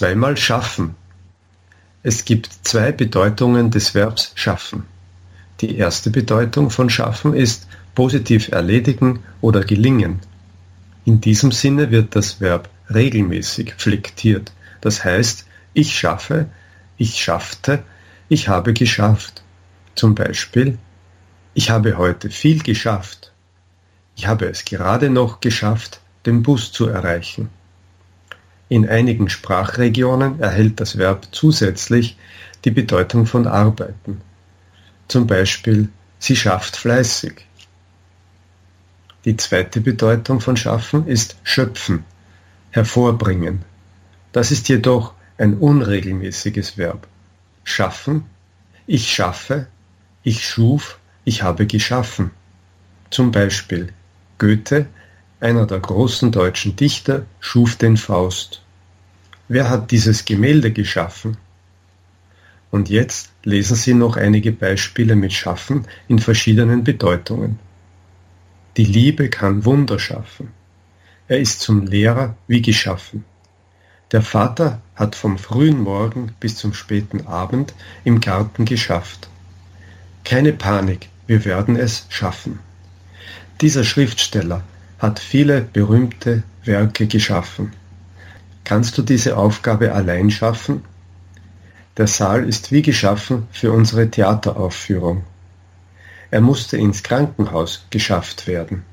Zweimal schaffen. Es gibt zwei Bedeutungen des Verbs schaffen. Die erste Bedeutung von schaffen ist positiv erledigen oder gelingen. In diesem Sinne wird das Verb regelmäßig flektiert. Das heißt, ich schaffe, ich schaffte, ich habe geschafft. Zum Beispiel, ich habe heute viel geschafft. Ich habe es gerade noch geschafft, den Bus zu erreichen. In einigen Sprachregionen erhält das Verb zusätzlich die Bedeutung von arbeiten. Zum Beispiel, sie schafft fleißig. Die zweite Bedeutung von schaffen ist schöpfen, hervorbringen. Das ist jedoch ein unregelmäßiges Verb. Schaffen, ich schaffe, ich schuf, ich habe geschaffen. Zum Beispiel Goethe, einer der großen deutschen Dichter, schuf den Faust. Wer hat dieses Gemälde geschaffen? Und jetzt lesen Sie noch einige Beispiele mit Schaffen in verschiedenen Bedeutungen. Die Liebe kann Wunder schaffen. Er ist zum Lehrer wie geschaffen. Der Vater hat vom frühen Morgen bis zum späten Abend im Garten geschafft. Keine Panik, wir werden es schaffen. Dieser Schriftsteller hat viele berühmte Werke geschaffen. Kannst du diese Aufgabe allein schaffen? Der Saal ist wie geschaffen für unsere Theateraufführung. Er musste ins Krankenhaus geschafft werden.